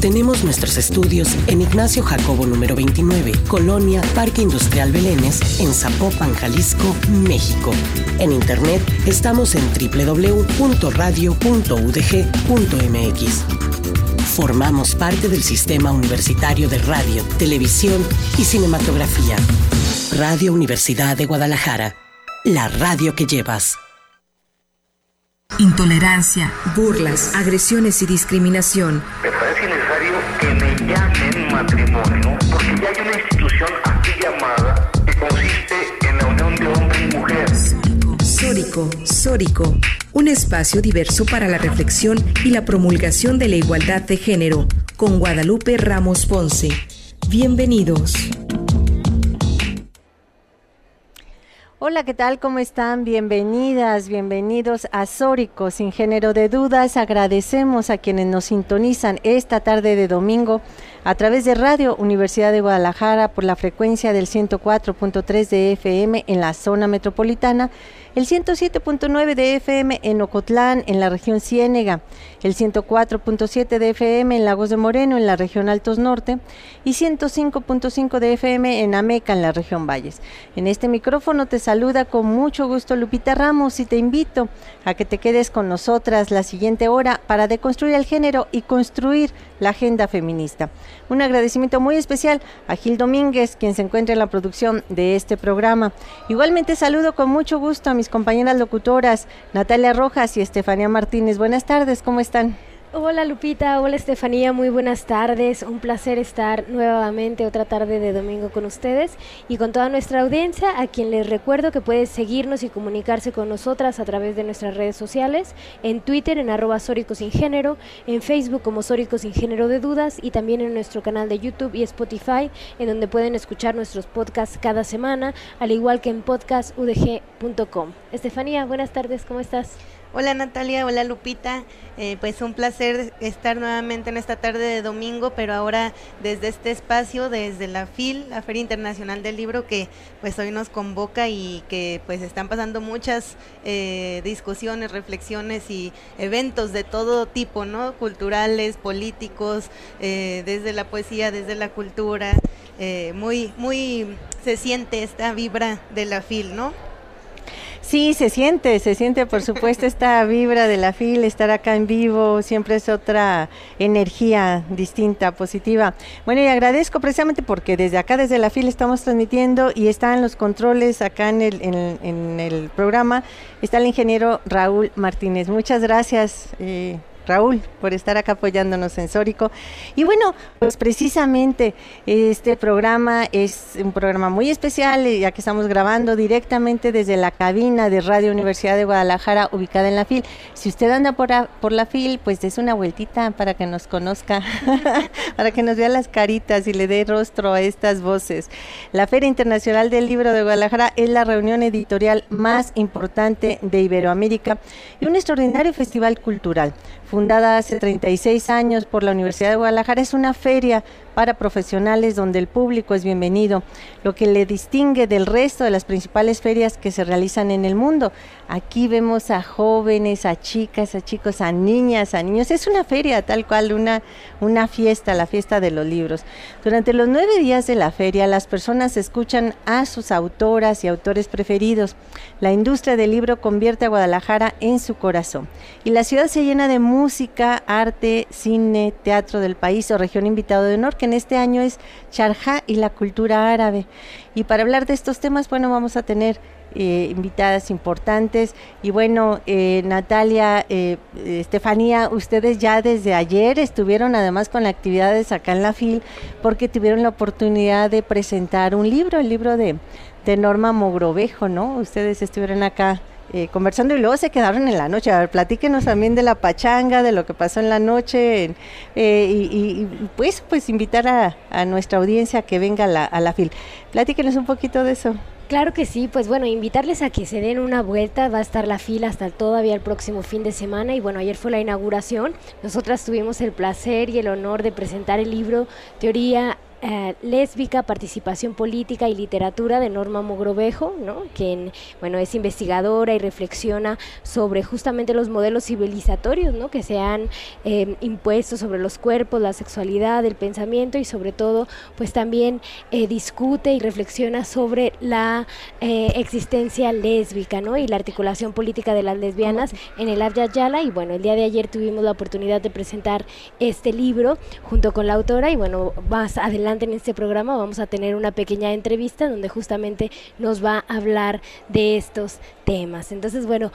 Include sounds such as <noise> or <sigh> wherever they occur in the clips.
Tenemos nuestros estudios en Ignacio Jacobo número 29, Colonia Parque Industrial Belénes, en Zapopan, Jalisco, México. En internet estamos en www.radio.udg.mx. Formamos parte del Sistema Universitario de Radio, Televisión y Cinematografía. Radio Universidad de Guadalajara, la radio que llevas. Intolerancia, burlas, agresiones y discriminación. Matrimonio porque ya hay una institución aquí llamada que consiste en la unión de hombre y mujer. Sórico, Sórico, un espacio diverso para la reflexión y la promulgación de la igualdad de género, con Guadalupe Ramos Ponce. Bienvenidos. Hola, ¿qué tal? ¿Cómo están? Bienvenidas, bienvenidos a Sórico, sin género de dudas. Agradecemos a quienes nos sintonizan esta tarde de domingo a través de Radio Universidad de Guadalajara por la frecuencia del 104.3 de FM en la zona metropolitana el 107.9 de FM en Ocotlán, en la región Ciénega, el 104.7 de FM en Lagos de Moreno, en la región Altos Norte, y 105.5 de FM en Ameca, en la región Valles. En este micrófono te saluda con mucho gusto Lupita Ramos y te invito a que te quedes con nosotras la siguiente hora para deconstruir el género y construir la agenda feminista. Un agradecimiento muy especial a Gil Domínguez, quien se encuentra en la producción de este programa. Igualmente saludo con mucho gusto a mis compañeras locutoras, Natalia Rojas y Estefanía Martínez. Buenas tardes, ¿cómo están? Hola Lupita, hola Estefanía, muy buenas tardes. Un placer estar nuevamente otra tarde de domingo con ustedes y con toda nuestra audiencia, a quien les recuerdo que puede seguirnos y comunicarse con nosotras a través de nuestras redes sociales, en Twitter en arroba Sin Género, en Facebook como Sórico Sin Género de Dudas y también en nuestro canal de YouTube y Spotify, en donde pueden escuchar nuestros podcasts cada semana, al igual que en podcastudg.com. Estefanía, buenas tardes, ¿cómo estás? Hola Natalia, hola Lupita, eh, pues un placer estar nuevamente en esta tarde de domingo, pero ahora desde este espacio, desde la FIL, la Feria Internacional del Libro, que pues hoy nos convoca y que pues están pasando muchas eh, discusiones, reflexiones y eventos de todo tipo, ¿no? Culturales, políticos, eh, desde la poesía, desde la cultura, muy, muy se siente esta vibra de la FIL, ¿no? Sí, se siente, se siente por supuesto <laughs> esta vibra de la fila, estar acá en vivo, siempre es otra energía distinta, positiva. Bueno, y agradezco precisamente porque desde acá, desde la fila, estamos transmitiendo y están los controles acá en el, en, el programa, está el ingeniero Raúl Martínez. Muchas gracias. Eh, Raúl, por estar acá apoyándonos en Sórico. Y bueno, pues precisamente este programa es un programa muy especial, eh, ya que estamos grabando directamente desde la cabina de Radio Universidad de Guadalajara, ubicada en la FIL. Si usted anda por, por la FIL, pues des una vueltita para que nos conozca, <laughs> para que nos vea las caritas y le dé rostro a estas voces. La Feria Internacional del Libro de Guadalajara es la reunión editorial más importante de Iberoamérica y un extraordinario festival cultural fundada hace 36 años por la Universidad de Guadalajara, es una feria para profesionales donde el público es bienvenido, lo que le distingue del resto de las principales ferias que se realizan en el mundo. Aquí vemos a jóvenes, a chicas, a chicos, a niñas, a niños. Es una feria tal cual, una, una fiesta, la fiesta de los libros. Durante los nueve días de la feria, las personas escuchan a sus autoras y autores preferidos. La industria del libro convierte a Guadalajara en su corazón. Y la ciudad se llena de música, arte, cine, teatro del país o región invitado de honor, en este año es Charja y la cultura árabe. Y para hablar de estos temas, bueno, vamos a tener eh, invitadas importantes. Y bueno, eh, Natalia, eh, Estefanía, ustedes ya desde ayer estuvieron además con actividades acá en la FIL porque tuvieron la oportunidad de presentar un libro, el libro de, de Norma Mogrovejo, ¿no? Ustedes estuvieron acá eh, conversando y luego se quedaron en la noche. A ver, platíquenos también de la pachanga, de lo que pasó en la noche eh, y, pues, pues invitar a, nuestra audiencia que venga a la, a la FIL. Platíquenos un poquito de eso. Claro que sí, pues bueno, invitarles a que se den una vuelta, va a estar la fila hasta todavía el próximo fin de semana y bueno, ayer fue la inauguración, nosotras tuvimos el placer y el honor de presentar el libro Teoría eh, lésbica, participación política y literatura de Norma Mogrovejo, ¿no? quien bueno, es investigadora y reflexiona sobre justamente los modelos civilizatorios ¿no? que se han eh, impuesto sobre los cuerpos, la sexualidad, el pensamiento y sobre todo pues también eh, discute y reflexiona sobre la existencia lésbica ¿no? y la articulación política de las lesbianas en el Abya Yala y bueno, el día de ayer tuvimos la oportunidad de presentar este libro junto con la autora y bueno, más adelante en este programa vamos a tener una pequeña entrevista donde justamente nos va a hablar de estos temas. Entonces, bueno,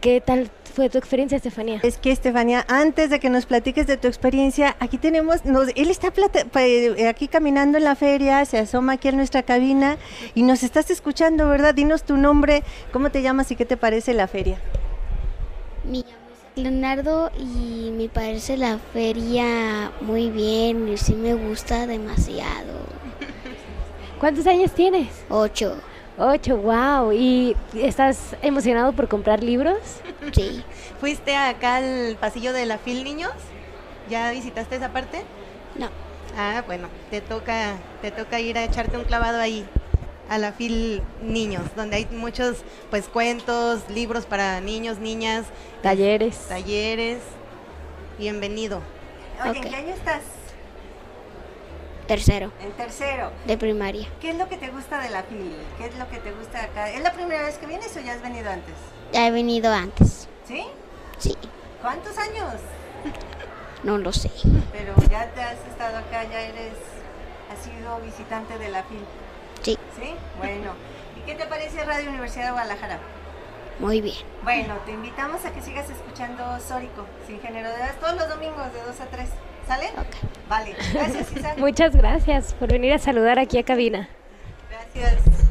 ¿qué tal fue tu experiencia, Estefanía? Es que, Estefanía, antes de que nos platiques de tu experiencia, aquí tenemos, nos, él está eh, aquí caminando en la feria, se asoma aquí en nuestra cabina y nos estás escuchando, ¿verdad? Dinos tu nombre, cómo te llamas y qué te parece la feria. Mi Leonardo y me parece la feria muy bien y sí me gusta demasiado. <laughs> ¿Cuántos años tienes? Ocho. Ocho, wow. ¿Y estás emocionado por comprar libros? Sí. ¿Fuiste acá al pasillo de la FIL Niños? ¿Ya visitaste esa parte? No. Ah, bueno, te toca, te toca ir a echarte un clavado ahí a la FIL Niños, donde hay muchos pues cuentos, libros para niños, niñas, talleres. Talleres. Bienvenido. Oye, ¿en qué año estás? Tercero. En tercero. De primaria. ¿Qué es lo que te gusta de la FIL? ¿Qué es lo que te gusta acá? ¿Es la primera vez que vienes o ya has venido antes? Ya he venido antes. ¿Sí? Sí. ¿Cuántos años? No lo sé. Pero ya te has estado acá, ya eres, has sido visitante de la FIL. Sí. ¿Sí? Bueno. ¿Y qué te parece Radio Universidad de Guadalajara? Muy bien. Bueno, te invitamos a que sigas escuchando Sórico, sin género de edad, todos los domingos de 2 a 3. ¿Sale? Ok. Vale. Gracias, Isabel. <laughs> Muchas gracias por venir a saludar aquí a cabina. Gracias.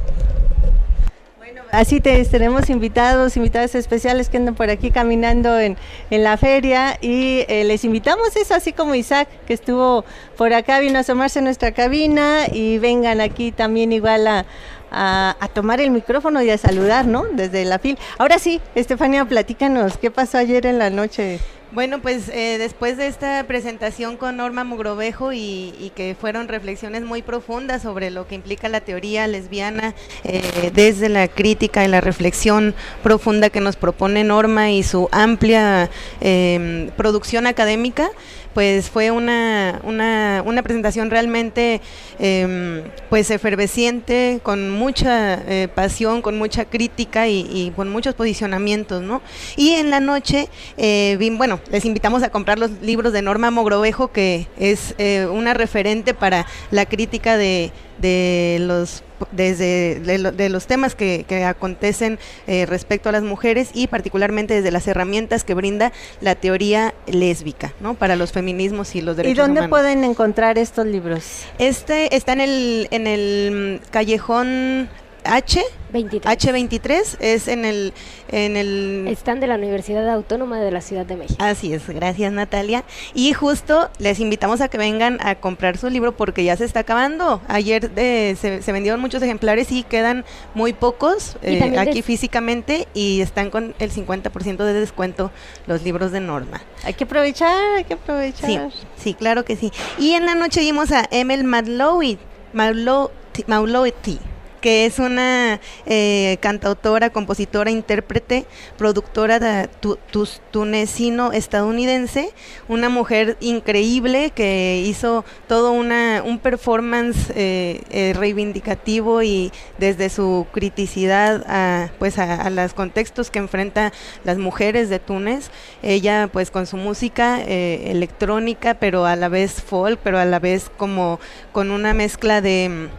Así te tenemos invitados, invitadas especiales que andan por aquí caminando en, en la feria y eh, les invitamos eso, así como Isaac que estuvo por acá, vino a asomarse a nuestra cabina y vengan aquí también igual a, a, a, tomar el micrófono y a saludar, ¿no? Desde la fil. Ahora sí, Estefania, platícanos, ¿qué pasó ayer en la noche? Bueno, pues eh, después de esta presentación con Norma Mugrovejo y, que fueron reflexiones muy profundas sobre lo que implica la teoría lesbiana eh, desde la crítica y la reflexión profunda que nos propone Norma y su amplia eh, producción académica, pues fue una, una, una presentación realmente eh, pues efervesciente, con mucha eh, pasión, con mucha crítica y, con muchos posicionamientos, ¿no? Y en la noche, eh, bueno, les invitamos a comprar los libros de Norma Mogrovejo, que es eh, una referente para la crítica de, de los desde de, de los temas que, que acontecen eh, respecto a las mujeres y particularmente desde las herramientas que brinda la teoría lésbica, ¿no? Para los feminismos y los derechos ¿Y dónde humanos. pueden encontrar estos libros? Este está en el en el callejón H 23. H23 es en el en el stand de la Universidad Autónoma de la Ciudad de México. Así es, gracias Natalia. Y justo les invitamos a que vengan a comprar su libro porque ya se está acabando. Ayer eh, se, se, vendieron muchos ejemplares y quedan muy pocos eh, aquí físicamente y están con el 50% de descuento los libros de Norma. Hay que aprovechar, hay que aprovechar. Sí, sí, claro que sí. Y en la noche vimos a Emel Madlowy, Maulowity que es una eh, cantautora, compositora, intérprete, productora de tu, tu, tunecino-estadounidense, una mujer increíble que hizo todo una, un performance eh, eh, reivindicativo y desde su criticidad a, pues a, a, los contextos que enfrenta las mujeres de Túnez, ella pues con su música electrónica, pero a la vez folk, pero a la vez como con una mezcla de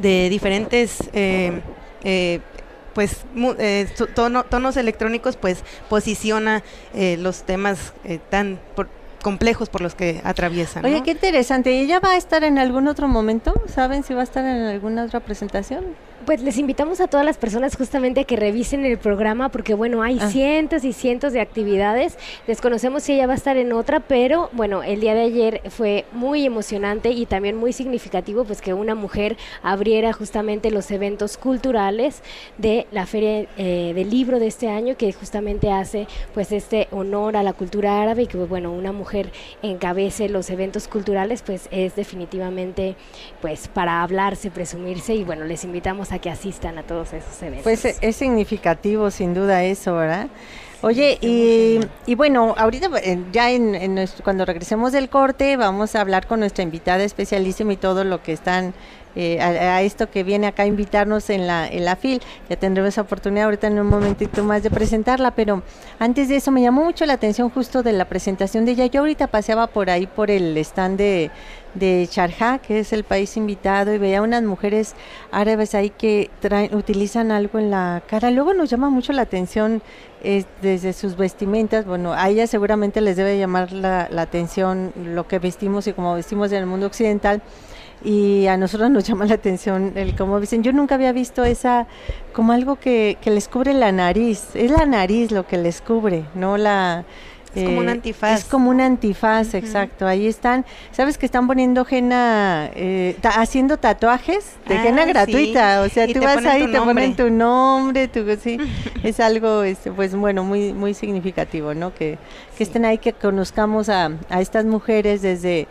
de diferentes eh, eh, pues eh, tono, tonos electrónicos pues posiciona eh, los temas eh, tan por, complejos por los que atraviesan. Oye, ¿no? qué interesante. ¿Y ella va a estar en algún otro momento? ¿Saben si va a estar en alguna otra presentación? Pues les invitamos a todas las personas justamente a que revisen el programa porque bueno, hay Ah. cientos y cientos de actividades. Desconocemos si ella va a estar en otra, pero bueno, el día de ayer fue muy emocionante y también muy significativo pues que una mujer abriera justamente los eventos culturales de la Feria eh, del Libro de este año que justamente hace pues este honor a la cultura árabe y que bueno, una mujer encabece los eventos culturales pues es definitivamente pues para hablarse, presumirse y bueno, les invitamos a que asistan a todos esos eventos. Pues eh, es significativo sin duda eso, ¿verdad? Oye, y, y bueno, ahorita eh, ya en, en nuestro- cuando regresemos del corte vamos a hablar con nuestra invitada especialísima y todo lo que están eh, a, esto que viene acá a invitarnos en la, en la FIL. Ya tendremos oportunidad ahorita en un momentito más de presentarla, pero antes de eso me llamó mucho la atención justo de la presentación de ella. Yo ahorita paseaba por ahí por el stand de, de Sharjah, que es el país invitado, y veía unas mujeres árabes ahí que traen, utilizan algo en la cara. Luego nos llama mucho la atención eh, desde sus vestimentas. Bueno, a ellas seguramente les debe llamar la, la atención lo que vestimos y cómo vestimos en el mundo occidental. Y a nosotros nos llama la atención el cómo dicen. Yo nunca había visto esa como algo que, que les cubre la nariz. Es la nariz lo que les cubre, no la Es como un eh, antifaz. Es como un antifaz, exacto. Ahí están. ¿Sabes que están poniendo henna, eh, ta- haciendo tatuajes de Ah, henna sí. gratuita? O sea, Y tú vas ahí, tu te ponen tu nombre, tu, sí. <laughs> es algo, este, pues bueno, muy muy significativo, ¿no? Que, que estén ahí, que conozcamos a, a estas mujeres desde,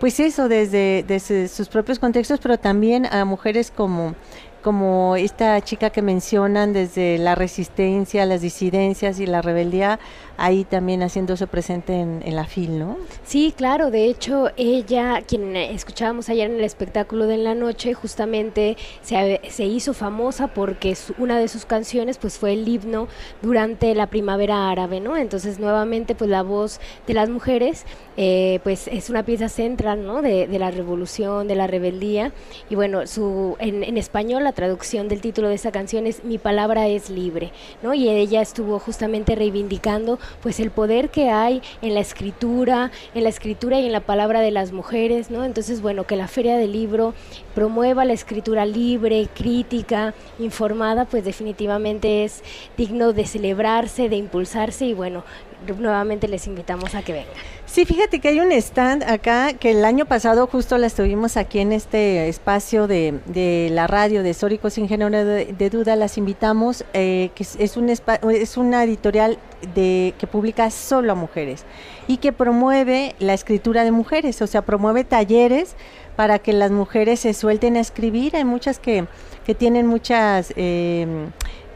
pues eso, desde, desde sus propios contextos, pero también a mujeres como como esta chica que mencionan desde la resistencia, las disidencias y la rebeldía, ahí también haciéndose presente en, en la FIL, ¿no? Sí, claro, de hecho ella, quien escuchábamos ayer en el espectáculo de en la noche, justamente se, se hizo famosa porque su- una de sus canciones pues fue el himno durante la primavera árabe, ¿no? Entonces nuevamente pues la voz de las mujeres eh, pues es una pieza central, ¿no? De, de la revolución, de la rebeldía y bueno, su, en, en español la traducción del título de esta canción es Mi palabra es libre, ¿no? Y ella estuvo justamente reivindicando pues el poder que hay en la escritura, en la escritura y en la palabra de las mujeres, ¿no? Entonces, bueno, que la Feria del Libro promueva la escritura libre, crítica, informada, pues definitivamente es digno de celebrarse, de impulsarse y bueno, nuevamente les invitamos a que vengan. Sí, fíjate que hay un stand acá que el año pasado justo la estuvimos aquí en este espacio de, de la radio de Históricos Sin Género de, Duda, las invitamos, eh, que es, es un es una editorial de que publica solo a mujeres y que promueve la escritura de mujeres, o sea, promueve talleres para que las mujeres se suelten a escribir. Hay muchas que, que tienen muchas eh,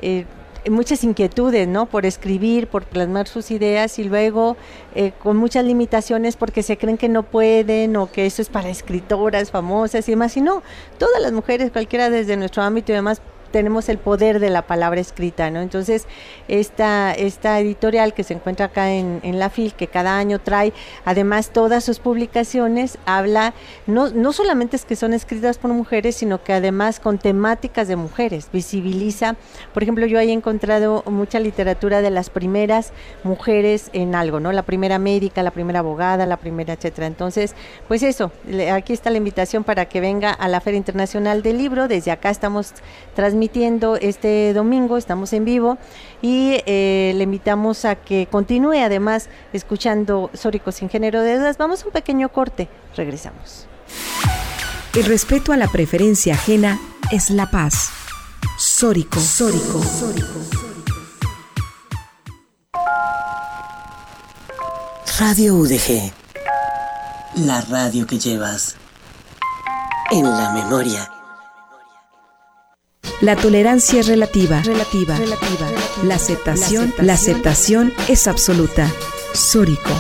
eh, muchas inquietudes, ¿no? Por escribir, por plasmar sus ideas y luego eh, con muchas limitaciones porque se creen que no pueden o que eso es para escritoras famosas y demás. Y no, todas las mujeres, cualquiera desde nuestro ámbito y demás, tenemos el poder de la palabra escrita, ¿no? Entonces, esta, esta editorial que se encuentra acá en, en la FIL, que cada año trae, además todas sus publicaciones, habla, no, no solamente es que son escritas por mujeres, sino que además con temáticas de mujeres, visibiliza, por ejemplo, yo ahí he encontrado mucha literatura de las primeras mujeres en algo, ¿no? La primera médica, la primera abogada, la primera, etcétera. Entonces, pues eso, aquí está la invitación para que venga a la Feria Internacional del Libro, desde acá estamos transmitiendo este domingo, estamos en vivo y eh, le invitamos a que continúe además escuchando Sóricos sin género de dudas. Vamos a un pequeño corte, regresamos. El respeto a la preferencia ajena es la paz. Sórico. Sórico. Radio UDG. La radio que llevas en la memoria. La tolerancia es relativa. Relativa. Relativa. La aceptación, la aceptación es absoluta. Sórico.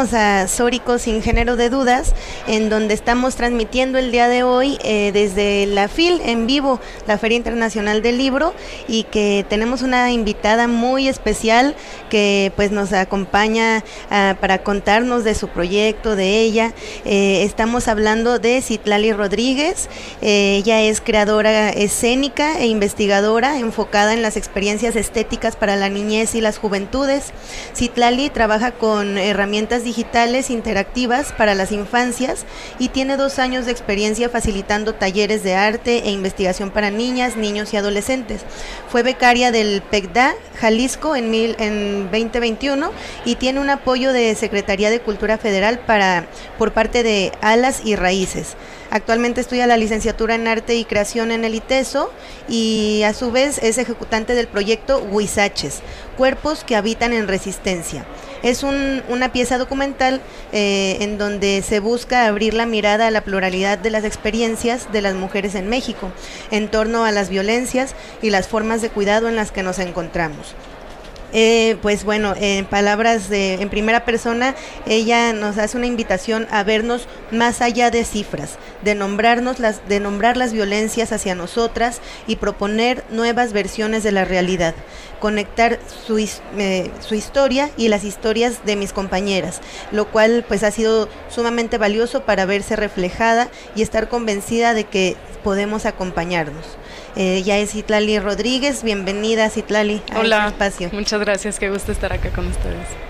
A Sórico sin género de dudas, en donde estamos transmitiendo el día de hoy eh, desde la FIL en vivo, la Feria Internacional del Libro, y que tenemos una invitada muy especial que pues nos acompaña ah, para contarnos de su proyecto, de ella. Eh, estamos hablando de Citlali Rodríguez, Eh, ella es creadora escénica e investigadora enfocada en las experiencias estéticas para la niñez y las juventudes. Citlali trabaja con herramientas digitales interactivas para las infancias y tiene dos años de experiencia facilitando talleres de arte e investigación para niñas, niños y adolescentes. Fue becaria del PECDA Jalisco en, mil, en 2021 y tiene un apoyo de Secretaría de Cultura Federal para, por parte de Alas y Raíces. Actualmente estudia la licenciatura en Arte y Creación en el ITESO y a su vez es ejecutante del proyecto Huizaches, Cuerpos que Habitan en Resistencia. Es una pieza documental eh, en donde se busca abrir la mirada a la pluralidad de las experiencias de las mujeres en México en torno a las violencias y las formas de cuidado en las que nos encontramos. Eh, pues bueno, en palabras de, en primera persona, ella nos hace una invitación a vernos más allá de cifras, de nombrarnos las, de nombrar las violencias hacia nosotras y proponer nuevas versiones de la realidad, conectar su, eh, su historia y las historias de mis compañeras, lo cual pues ha sido sumamente valioso para verse reflejada y estar convencida de que podemos acompañarnos. Eh, ya es Citlali Rodríguez, bienvenida Citlali a este espacio. Muchas gracias, qué gusto estar acá con ustedes.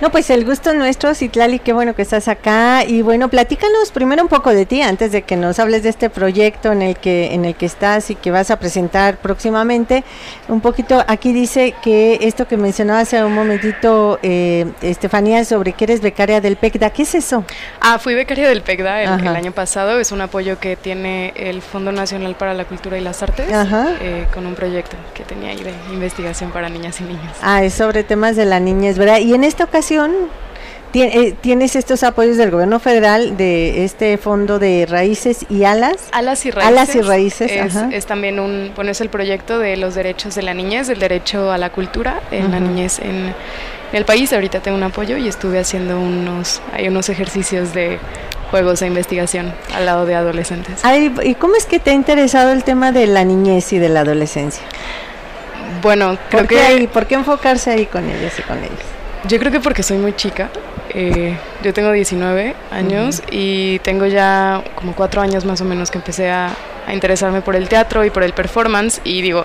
No, pues el gusto nuestro, Citlali, qué bueno que estás acá. Y bueno, platícanos primero un poco de ti, antes de que nos hables de este proyecto en el que, en el que estás y que vas a presentar próximamente. Un poquito, aquí dice que esto que mencionaba hace un momentito, eh, Estefanía, sobre que eres becaria del PECDA, ¿qué es eso? Ah, fui becaria del PECDA el, año pasado, es un apoyo que tiene el Fondo Nacional para la Cultura y las Artes, eh, con un proyecto que tenía ahí de investigación para niñas y niños. Ah, es sobre temas de la niñez, ¿verdad? Y en esta ocasión, eh, tienes estos apoyos del gobierno federal de este fondo de raíces y alas. Alas y raíces. Alas y raíces. Es, también un, bueno, es el proyecto de los derechos de la niñez, el derecho a la cultura en la niñez en, el país. Ahorita tengo un apoyo y estuve haciendo unos, hay unos ejercicios de juegos de investigación al lado de adolescentes. ¿Y cómo es que te ha interesado el tema de la niñez y de la adolescencia? Bueno, creo que... ¿Por qué enfocarse ahí con ellos y con ellos? Yo creo que porque soy muy chica. Eh, yo tengo 19 años y tengo ya como cuatro años más o menos que empecé a, interesarme por el teatro y por el performance. Y digo,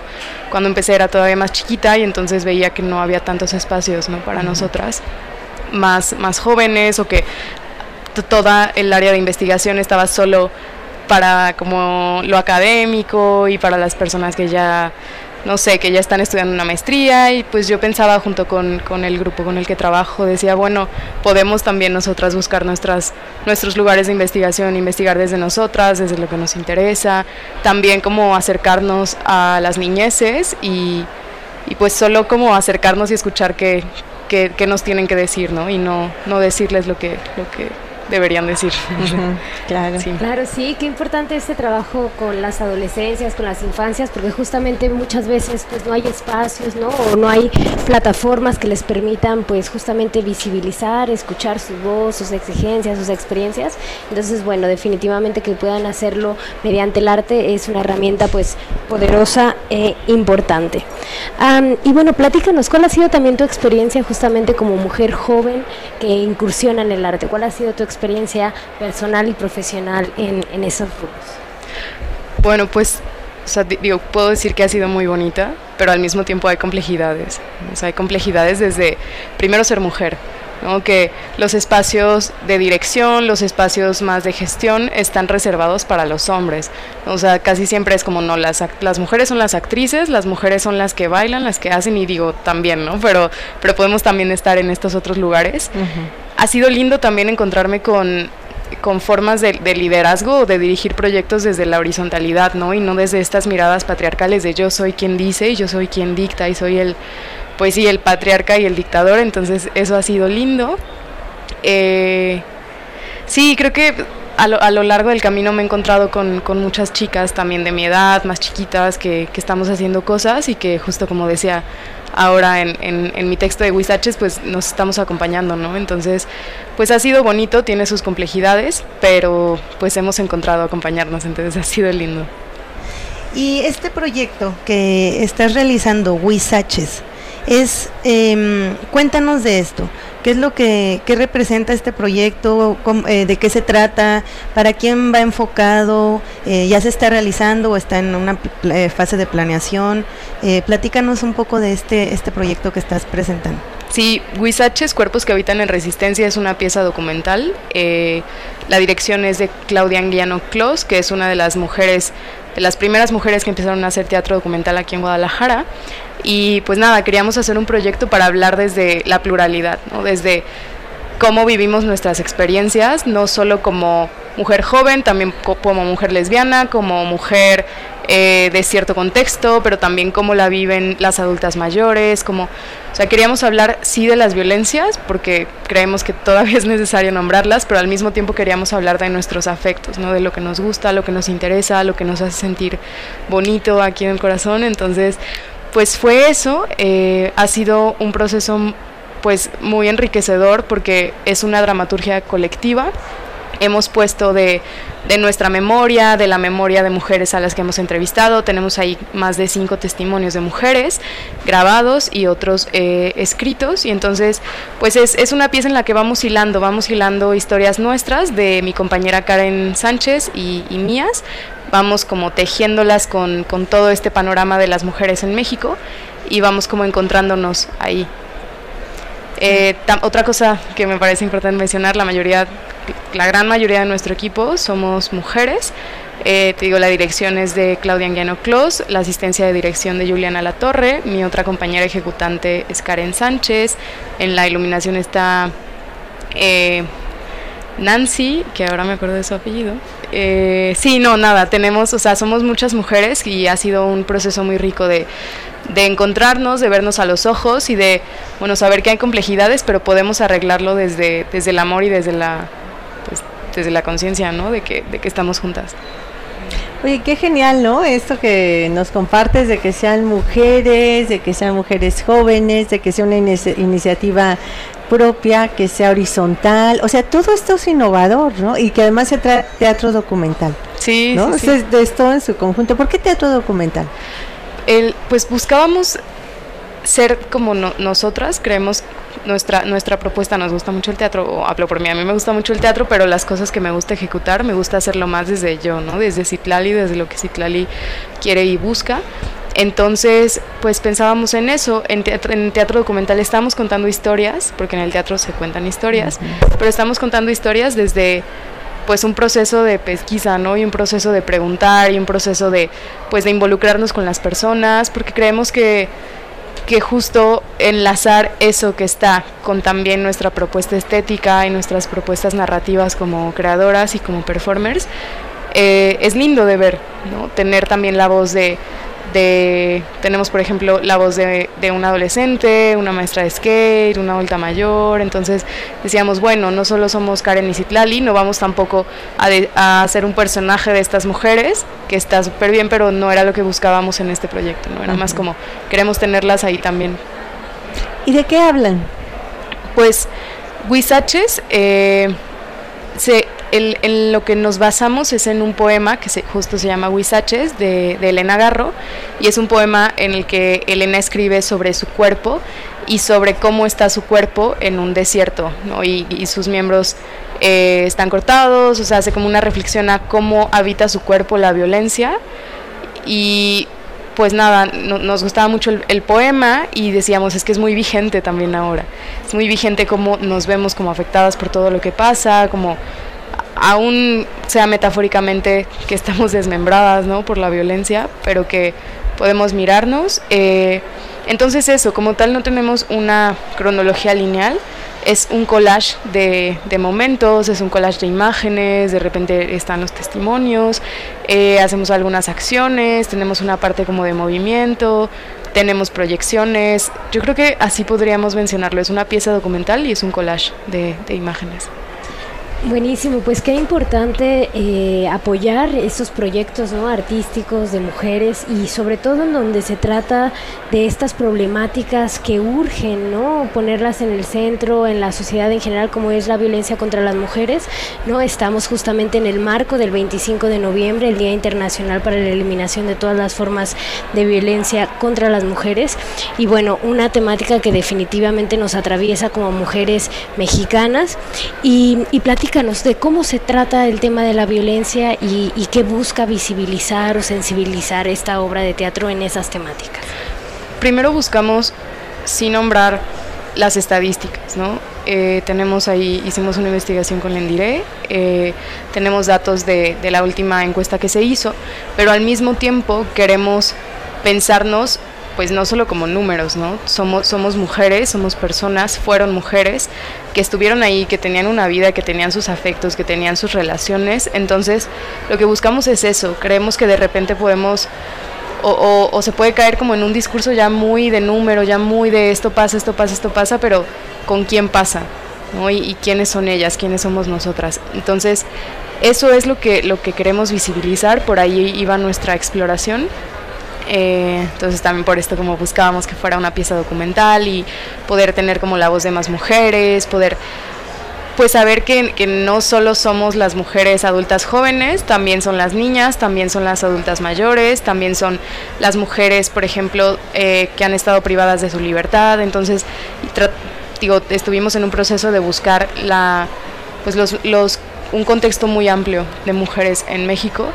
cuando empecé era todavía más chiquita y entonces veía que no había tantos espacios ¿no? para nosotras más, más jóvenes o que toda el área de investigación estaba solo para como lo académico y para las personas que ya no sé, que ya están estudiando una maestría y pues yo pensaba junto con, el grupo con el que trabajo, decía, bueno, podemos también nosotras buscar nuestras, nuestros lugares de investigación, investigar desde nosotras, desde lo que nos interesa, también como acercarnos a las niñeces y, pues solo como acercarnos y escuchar qué, qué, nos tienen que decir, ¿no? Y no, no decirles lo que, lo que deberían decir. claro. Sí. Claro, sí, qué importante este trabajo con las adolescencias, con las infancias, porque justamente muchas veces pues no hay espacios, ¿no? O no hay plataformas que les permitan pues justamente visibilizar, escuchar su voz, sus exigencias, sus experiencias. Entonces, bueno, definitivamente que puedan hacerlo mediante el arte es una herramienta pues poderosa e importante. y bueno, platícanos, ¿cuál ha sido también tu experiencia justamente como mujer joven que incursiona en el arte? ¿Cuál ha sido tu experiencia experiencia personal y profesional en, esos grupos? Bueno, pues digo, puedo decir que ha sido muy bonita, pero al mismo tiempo hay complejidades. O sea, hay complejidades desde, primero, ser mujer, ¿no? que los espacios de dirección, los espacios más de gestión están reservados para los hombres. O sea, casi siempre es como, no, las, las mujeres son las actrices, las mujeres son las que bailan, las que hacen, y digo, también, ¿no? Pero, pero podemos también estar en estos otros lugares ha sido lindo también encontrarme con, formas de, liderazgo o de dirigir proyectos desde la horizontalidad, ¿no? Y no desde estas miradas patriarcales de yo soy quien dice y yo soy quien dicta y soy el, pues sí, el patriarca y el dictador, entonces eso ha sido lindo. Eh, sí, creo que a lo, a lo, largo del camino me he encontrado con, muchas chicas también de mi edad, más chiquitas, que, que estamos haciendo cosas y que justo como decía, ahora en, en, mi texto de Huizaches, pues nos estamos acompañando, ¿no? Entonces, pues ha sido bonito, tiene sus complejidades, pero pues hemos encontrado acompañarnos, entonces ha sido lindo. Y este proyecto que estás realizando, Huizaches, es, eh, cuéntanos de esto. ¿Qué es lo que qué representa este proyecto? Eh, ¿De qué se trata? ¿Para quién va enfocado? Eh, ¿Ya se está realizando o está en una eh, fase de planeación? platícanos un poco de este, este proyecto que estás presentando. Sí, Huizaches, Cuerpos que habitan en resistencia, es una pieza documental. Eh, la dirección es de Claudia Anguiano Clos, que es una de las mujeres, de las primeras mujeres que empezaron a hacer teatro documental aquí en Guadalajara. Y pues nada, queríamos hacer un proyecto para hablar desde la pluralidad, desde cómo vivimos nuestras experiencias, no solo como mujer joven, también como mujer lesbiana, como mujer eh, de cierto contexto, pero también cómo la viven las adultas mayores, como, o sea, queríamos hablar sí de las violencias, porque creemos que todavía <laughs> es necesario nombrarlas, pero al mismo tiempo queríamos hablar de nuestros afectos, ¿no? De lo que nos gusta, lo que nos interesa, lo que nos hace sentir bonito aquí en el corazón, entonces, pues fue eso, eh, ha sido un proceso pues muy enriquecedor porque es una dramaturgia colectiva. Hemos puesto de, nuestra memoria, de la memoria de mujeres a las que hemos entrevistado. Tenemos ahí más de cinco testimonios de mujeres grabados y otros eh, escritos. Y entonces, pues es, es, una pieza en la que vamos hilando, vamos hilando historias nuestras de mi compañera Karen Sánchez y, y mías. Vamos como tejiéndolas con, con todo este panorama de las mujeres en México y vamos como encontrándonos ahí eh, otra cosa que me parece importante mencionar, la mayoría, la gran mayoría de nuestro equipo somos mujeres. Eh, te digo, la dirección es de Claudia Anguiano Clos, la asistencia de dirección de Juliana Latorre, mi otra compañera ejecutante es Karen Sánchez, en la iluminación está eh, Nancy, que ahora me acuerdo de su apellido. Sí, no, nada, tenemos, o sea, somos muchas mujeres y ha sido un proceso muy rico de de encontrarnos, de vernos a los ojos y de, bueno, saber que hay complejidades, pero podemos arreglarlo desde, desde el amor y desde la, pues, desde la conciencia, ¿no? De que, de que estamos juntas. Oye, qué genial, ¿no? Esto que nos compartes de que sean mujeres, de que sean mujeres jóvenes, de que sea una iniciativa propia, que sea horizontal, o sea, todo esto es innovador, ¿no? Y que además se trae teatro documental. Sí, ¿no? sí, Es, todo en su conjunto. ¿Por qué teatro documental? el, pues buscábamos ser como nosotras, creemos nuestra nuestra propuesta nos gusta mucho el teatro, o hablo por mí, a mí me gusta mucho el teatro, pero las cosas que me gusta ejecutar, me gusta hacerlo más desde yo, ¿no? Desde Citlali, desde lo que Citlali quiere y busca. Entonces, pues pensábamos en eso, en teatro, en teatro documental estamos contando historias, porque en el teatro se cuentan historias, pero estamos contando historias desde pues un proceso de pesquisa, ¿no? Y un proceso de preguntar y un proceso de pues de involucrarnos con las personas, porque creemos que que justo enlazar eso que está con también nuestra propuesta estética y nuestras propuestas narrativas como creadoras y como performers, eh, es lindo de ver, ¿no? Tener también la voz de tenemos por ejemplo la voz de, un adolescente, una maestra de skate, una adulta mayor, entonces decíamos, bueno, no solo somos Karen y Citlali, no vamos tampoco a, a hacer un personaje de estas mujeres, que está súper bien, pero no era lo que buscábamos en este proyecto, no era más como queremos tenerlas ahí también. ¿Y de qué hablan? Pues Huizaches eh, se en lo que nos basamos es en un poema que se, justo se llama Huizaches de, de, Elena Garro y es un poema en el que Elena escribe sobre su cuerpo y sobre cómo está su cuerpo en un desierto ¿no? y, sus miembros eh, están cortados, o sea, hace como una reflexión a cómo habita su cuerpo la violencia y pues nada, nos gustaba mucho el, el, poema y decíamos, es que es muy vigente también ahora. Es muy vigente cómo nos vemos como afectadas por todo lo que pasa, como aún sea metafóricamente que estamos desmembradas ¿no? por la violencia, pero que podemos mirarnos. Eh, entonces eso, como tal no tenemos una cronología lineal, es un collage de, momentos, es un collage de imágenes, de repente están los testimonios, eh, hacemos algunas acciones, tenemos una parte como de movimiento, tenemos proyecciones, yo creo que así podríamos mencionarlo, es una pieza documental y es un collage de imágenes. Buenísimo, pues qué importante eh, apoyar estos proyectos ¿no? artísticos de mujeres y sobre todo en donde se trata de estas problemáticas que urgen, ¿no? ponerlas en el centro, en la sociedad en general, como es la violencia contra las mujeres. ¿no? Estamos justamente en el marco del 25 de noviembre, el Día Internacional para la Eliminación de todas las formas de violencia contra las mujeres. Y bueno, una temática que definitivamente nos atraviesa como mujeres mexicanas y, de cómo se trata el tema de la violencia y, y qué busca visibilizar o sensibilizar esta obra de teatro en esas temáticas. Primero buscamos, sin nombrar las estadísticas, ¿no? Eh, tenemos ahí, hicimos una investigación con Lendire, eh, tenemos datos de, de la última encuesta que se hizo, pero al mismo tiempo queremos pensarnos pues no solo como números, ¿no? Somos, somos mujeres, somos personas, fueron mujeres que estuvieron ahí, que tenían una vida, que tenían sus afectos, que tenían sus relaciones. Entonces, lo que buscamos es eso. Creemos que de repente podemos o, se puede caer como en un discurso ya muy de número, ya muy de esto pasa, esto pasa, esto pasa, pero ¿con quién pasa? ¿no? Y, y, quiénes son ellas, quiénes somos nosotras. Entonces, eso es lo que, lo que queremos visibilizar, por ahí iba nuestra exploración. Eh, entonces también por esto como buscábamos que fuera una pieza documental y poder tener como la voz de más mujeres, poder pues saber que, no solo somos las mujeres adultas jóvenes, también son las niñas, también son las adultas mayores, también son las mujeres, por ejemplo, eh, que han estado privadas de su libertad. Entonces, digo, estuvimos en un proceso de buscar la, pues los, los, un contexto muy amplio de mujeres en México.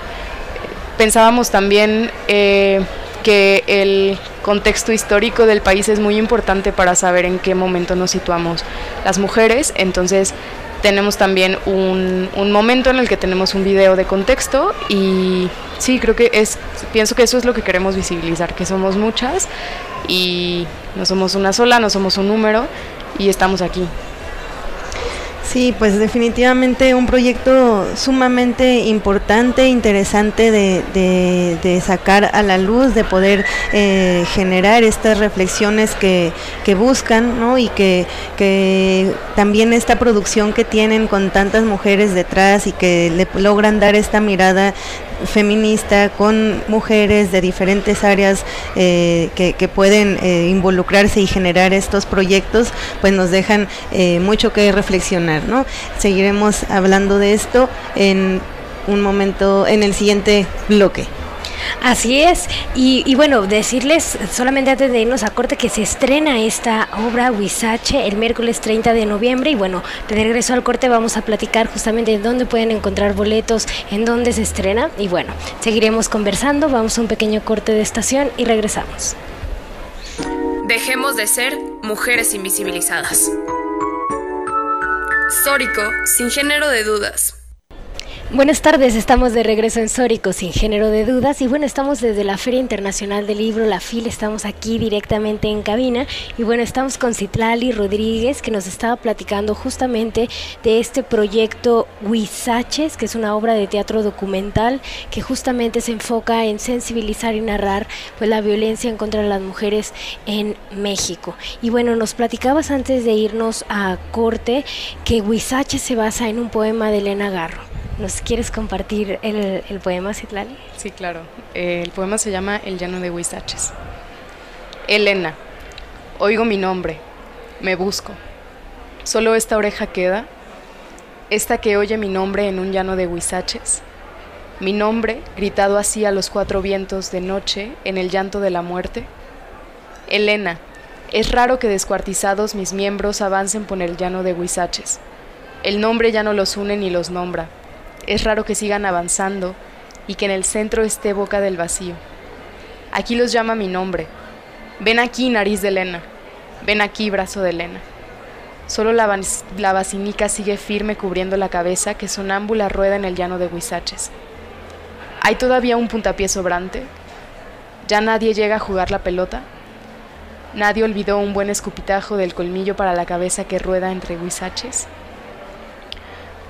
Pensábamos también eh, que el contexto histórico del país es muy importante para saber en qué momento nos situamos las mujeres, entonces tenemos también un, un, momento en el que tenemos un video de contexto y sí, creo que es, pienso que eso es lo que queremos visibilizar, que somos muchas y no somos una sola, no somos un número y estamos aquí. Sí, pues definitivamente un proyecto sumamente importante, interesante de, sacar a la luz, de poder eh, generar estas reflexiones que, buscan, ¿no? Y que, que, también esta producción que tienen con tantas mujeres detrás y que le logran dar esta mirada feminista con mujeres de diferentes áreas eh, que, pueden eh, involucrarse y generar estos proyectos, pues nos dejan eh, mucho que reflexionar, ¿no? Seguiremos hablando de esto en un momento, en el siguiente bloque. Así es, y, bueno, decirles solamente antes de irnos a corte que se estrena esta obra Huizache el miércoles 30 de noviembre y bueno, de regreso al corte vamos a platicar justamente de dónde pueden encontrar boletos, en dónde se estrena y bueno, seguiremos conversando, vamos a un pequeño corte de estación y regresamos. Dejemos de ser mujeres invisibilizadas. Sórico, sin género de dudas. Buenas tardes, estamos de regreso en Sórico sin género de dudas y bueno, estamos desde la Feria Internacional del Libro, la FIL, estamos aquí directamente en cabina y bueno, estamos con Citlali Rodríguez que nos estaba platicando justamente de este proyecto Huizaches, que es una obra de teatro documental que justamente se enfoca en sensibilizar y narrar pues la violencia en contra de las mujeres en México. Y bueno, nos platicabas antes de irnos a corte que Huizaches se basa en un poema de Elena Garro. ¿Nos quieres compartir el, poema, Citlali? Sí, claro. Eh, el poema se llama El llano de Huizaches. Elena, oigo mi nombre, me busco. Solo esta oreja queda, esta que oye mi nombre en un llano de Huizaches. Mi nombre, gritado así a los cuatro vientos de noche en el llanto de la muerte. Elena, es raro que descuartizados mis miembros avancen por el llano de Huizaches. El nombre ya no los une ni los nombra es raro que sigan avanzando y que en el centro esté boca del vacío. Aquí los llama mi nombre. Ven aquí, nariz de Elena. Ven aquí, brazo de Elena. Solo la, la basinica sigue firme cubriendo la cabeza que sonámbula rueda en el llano de Huizaches. ¿Hay todavía un puntapié sobrante? ¿Ya nadie llega a jugar la pelota? ¿Nadie olvidó un buen escupitajo del colmillo para la cabeza que rueda entre Huizaches?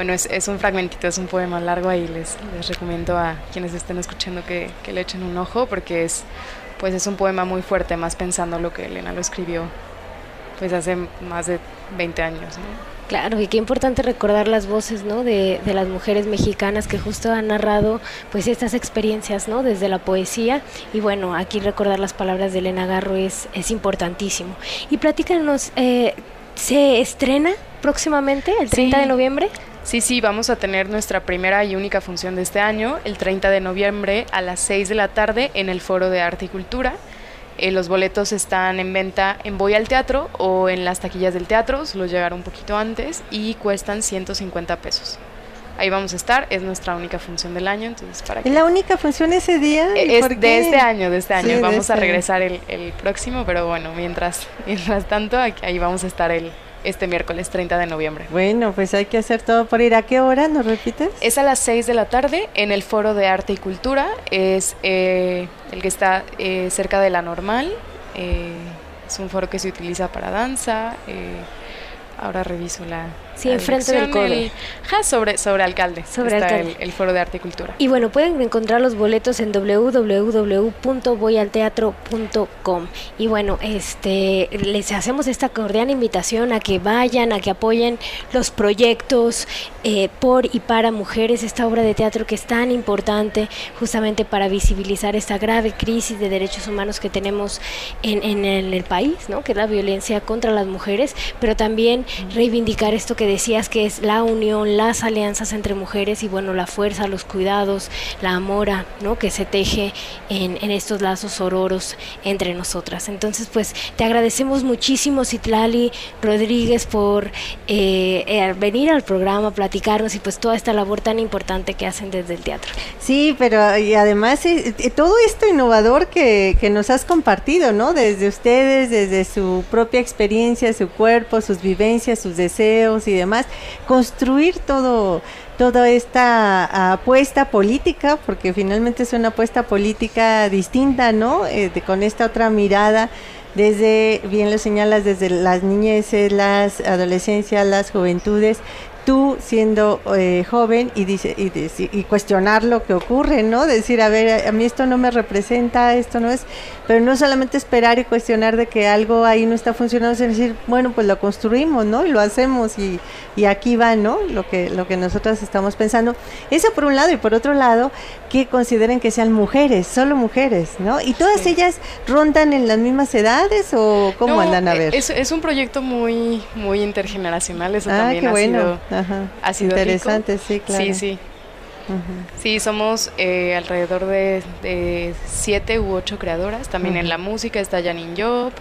Bueno, es, un fragmentito, es un poema largo ahí, les, les recomiendo a quienes estén escuchando que, le echen un ojo porque es, pues es un poema muy fuerte, más pensando lo que Elena lo escribió pues hace más de 20 años. Claro, y qué importante recordar las voces ¿no? de, de, las mujeres mexicanas que justo han narrado pues estas experiencias ¿no? desde la poesía. Y bueno, aquí recordar las palabras de Elena Garro es, es importantísimo. Y platícanos, eh, ¿se estrena próximamente, el 30 de noviembre? Sí, sí, vamos a tener nuestra primera y única función de este año, el 30 de noviembre a las 6 de la tarde en el Foro de Arte y Cultura. Eh, los boletos están en venta en Voy al Teatro o en las taquillas del teatro, solo llegar un poquito antes y cuestan 150 pesos. ahí vamos a estar, es nuestra única función del año, entonces para ¿Es la única función ese día? Es de este año, de este año, vamos a este regresar el, el, próximo, pero bueno, mientras, <laughs> mientras tanto, ahí vamos a estar el, este miércoles 30 de noviembre. Bueno, pues hay que hacer todo por ir. ¿A qué hora nos repites? Es a las 6 de la tarde en el Foro de Arte y Cultura. Es eh, el que está eh, cerca de la normal. Eh, es un foro que se utiliza para danza. ahora reviso la, Sí, enfrente del cole. sobre, sobre alcalde. Sobre está El, Foro de Arte y Cultura. Y bueno, pueden encontrar los boletos en www.voyalteatro.com. Y bueno, este les hacemos esta cordial invitación a que vayan, a que apoyen los proyectos eh, por y para mujeres, esta obra de teatro que es tan importante justamente para visibilizar esta grave crisis de derechos humanos que tenemos en, en el, el país, ¿no? que es la violencia contra las mujeres, pero también reivindicar esto que decías que es la unión, las alianzas entre mujeres y bueno, la fuerza, los cuidados, la amora, ¿no? Que se teje en, estos lazos ororos entre nosotras. Entonces, pues te agradecemos muchísimo, Citlali Rodríguez, por eh, eh, venir al programa, platicarnos y pues toda esta labor tan importante que hacen desde el teatro. Sí, pero y además eh, todo esto innovador que, que nos has compartido, ¿no? Desde ustedes, desde su propia experiencia, su cuerpo, sus vivencias, sus deseos y demás, construir todo toda esta apuesta política, porque finalmente es una apuesta política distinta, ¿no? Eh, con esta otra mirada desde, bien lo señalas, desde las niñeces, las adolescencias, las juventudes, tú siendo eh, joven y, dice, y, y, cuestionar lo que ocurre, ¿no? Decir, a ver, a mí esto no me representa, esto no es, pero no solamente esperar y cuestionar de que algo ahí no está funcionando, sino decir, bueno, pues lo construimos, ¿no? Y lo hacemos y, y aquí va, ¿no? Lo que, lo que nosotros estamos pensando. Eso por un lado y por otro lado, que consideren que sean mujeres, solo mujeres, ¿no? Y todas ellas rondan en las mismas edades o cómo andan a ver. Es, es un proyecto muy, muy intergeneracional, eso ah, también ha sido ha sido interesante, sí, claro. Sí, sí. Sí, somos eh, alrededor de, siete u ocho creadoras. También en la música está Janine Job,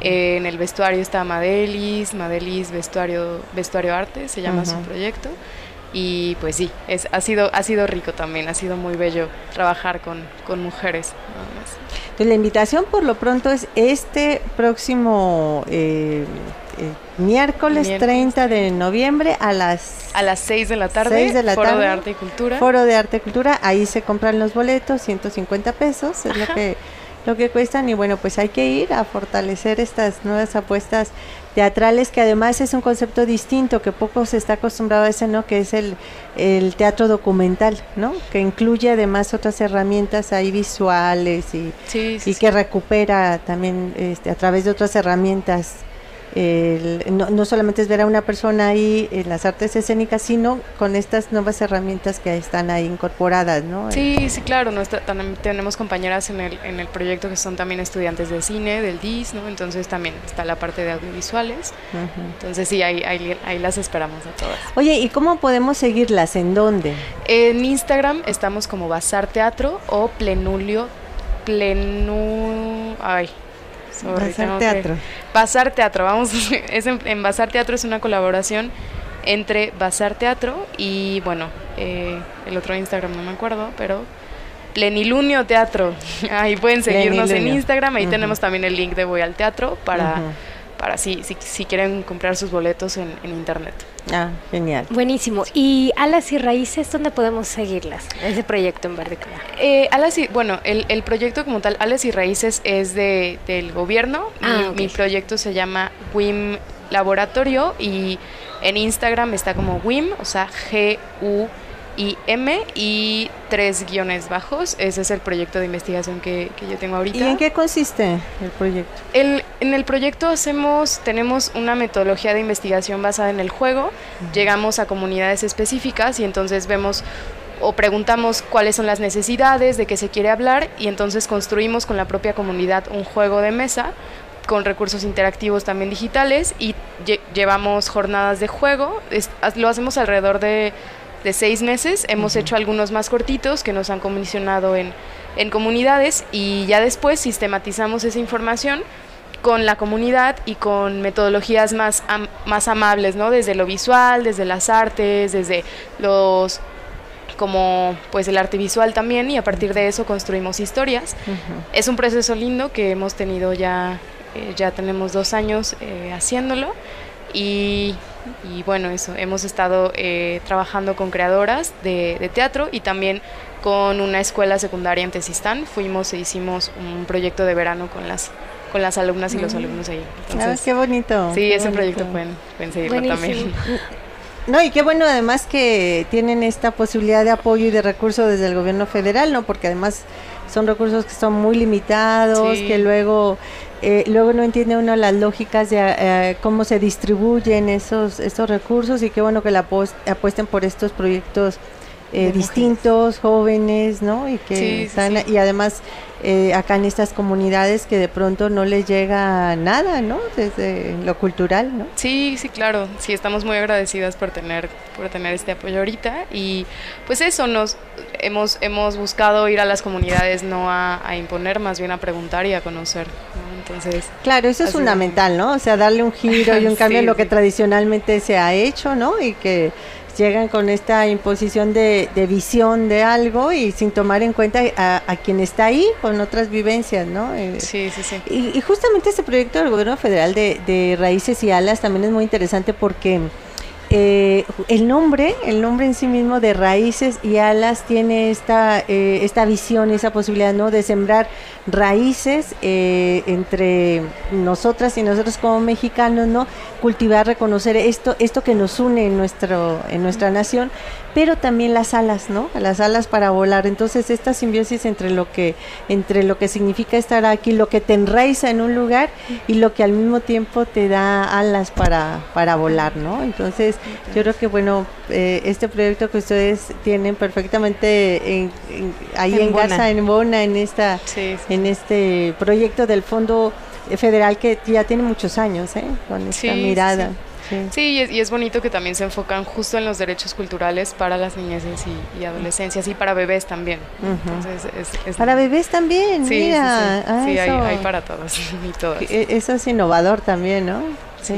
eh, en el vestuario está Madelis, Madelis Vestuario, Vestuario Arte, se llama su proyecto. Y pues sí, es, ha, sido, ha sido rico también, ha sido muy bello trabajar con, con mujeres. Entonces, la invitación por lo pronto es este próximo eh, eh, miércoles, 30 de noviembre a las a las 6 de la tarde, de la Foro de Arte y Cultura. Foro de Arte y Cultura, ahí se compran los boletos, 150 pesos es lo que lo que cuestan y bueno, pues hay que ir a fortalecer estas nuevas apuestas teatrales que además es un concepto distinto que poco se está acostumbrado a ese, ¿no? Que es el, el teatro documental, ¿no? Que incluye además otras herramientas ahí visuales y, y que recupera también este, a través de otras herramientas no, solamente es ver a una persona ahí en las artes escénicas, sino con estas nuevas herramientas que están ahí incorporadas, ¿no? Sí, sí, claro. tenemos compañeras en el, en el proyecto que son también estudiantes de cine, del DIS, ¿no? Entonces también está la parte de audiovisuales. Entonces sí, ahí, ahí, las esperamos a todas. Oye, ¿y cómo podemos seguirlas? ¿En dónde? En Instagram estamos como Bazar Teatro o Plenulio Plenu... Ay, Bazar Teatro. Bazar Teatro, vamos, <laughs> es en, Bazar Teatro es una colaboración entre Bazar Teatro y, bueno, eh, el otro Instagram no me acuerdo, pero Plenilunio Teatro. <laughs> Ahí pueden seguirnos en Instagram, ahí tenemos también el link de Voy al Teatro para para si, si, quieren comprar sus boletos en, internet. Ah, genial. Buenísimo. ¿Y Alas y Raíces, dónde podemos seguirlas? Ese proyecto en verde. Eh, Alas y, bueno, el, el, proyecto como tal, Alas y Raíces es de, del gobierno. Ah, mi, mi, proyecto se llama WIM Laboratorio y en Instagram está como WIM, o sea, G-U y M y tres guiones bajos. Ese es el proyecto de investigación que, yo tengo ahorita. ¿Y en qué consiste el proyecto? El, en el proyecto hacemos, tenemos una metodología de investigación basada en el juego. Llegamos a comunidades específicas y entonces vemos o preguntamos cuáles son las necesidades, de qué se quiere hablar y entonces construimos con la propia comunidad un juego de mesa con recursos interactivos también digitales y llevamos jornadas de juego. lo hacemos alrededor de de seis meses. Hemos hecho algunos más cortitos que nos han comisionado en, en comunidades y ya después sistematizamos esa información con la comunidad y con metodologías más, más amables, ¿no? Desde lo visual, desde las artes, desde los como pues el arte visual también y a partir de eso construimos historias. Es un proceso lindo que hemos tenido ya, eh, ya tenemos dos años eh, haciéndolo y, bueno, eso, hemos estado eh, trabajando con creadoras de, de, teatro y también con una escuela secundaria en Tesistán. Fuimos e hicimos un proyecto de verano con las con las alumnas y los alumnos ahí. ah, qué bonito. Sí, ese proyecto pueden, pueden seguirlo también. <laughs> No, y qué bueno además que tienen esta posibilidad de apoyo y de recursos desde el gobierno federal, ¿no? Porque además son recursos que son muy limitados, que luego eh, luego no entiende uno las lógicas de eh, cómo se distribuyen esos esos recursos y qué bueno que la apuesten por estos proyectos eh, distintos, jóvenes, ¿no? Y que están, y además eh, acá en estas comunidades que de pronto no les llega nada, ¿no? Desde lo cultural, ¿no? Sí, sí, claro. Sí, estamos muy agradecidas por tener, por tener este apoyo ahorita y pues eso, nos hemos, hemos buscado ir a las comunidades no a, imponer, más bien a preguntar y a conocer. Entonces, claro, eso es fundamental, ¿no? O sea, darle un giro y <laughs> un cambio a lo que tradicionalmente se ha hecho, ¿no? Y que llegan con esta imposición de, visión de algo y sin tomar en cuenta a, quien está ahí con otras vivencias, ¿no? Eh, sí, sí, sí. Y, justamente este proyecto del gobierno federal de, de Raíces y Alas también es muy interesante porque eh, el nombre, el nombre en sí mismo de raíces y alas tiene esta, eh, esta visión, esa posibilidad ¿no? de sembrar raíces eh, entre nosotras y nosotros como mexicanos, ¿no? cultivar, reconocer esto, esto que nos une en, nuestro, en nuestra nación, pero también las alas, ¿no? Las alas para volar. Entonces esta simbiosis entre lo que, entre lo que significa estar aquí, lo que te enraiza en un lugar y lo que al mismo tiempo te da alas para, para volar, ¿no? Entonces yo creo que bueno, eh, este proyecto que ustedes tienen perfectamente ahí en, casa, en Bona, en esta, en este proyecto del Fondo Federal que ya tiene muchos años, ¿eh? Con esta mirada. Sí, y, es, bonito que también se enfocan justo en los derechos culturales para las niñeces y, adolescencias y para bebés también. para bebés también, sí, mira. Sí, sí. Ah, hay, para todos <laughs> y todas. E, eso es innovador también, ¿no? Sí,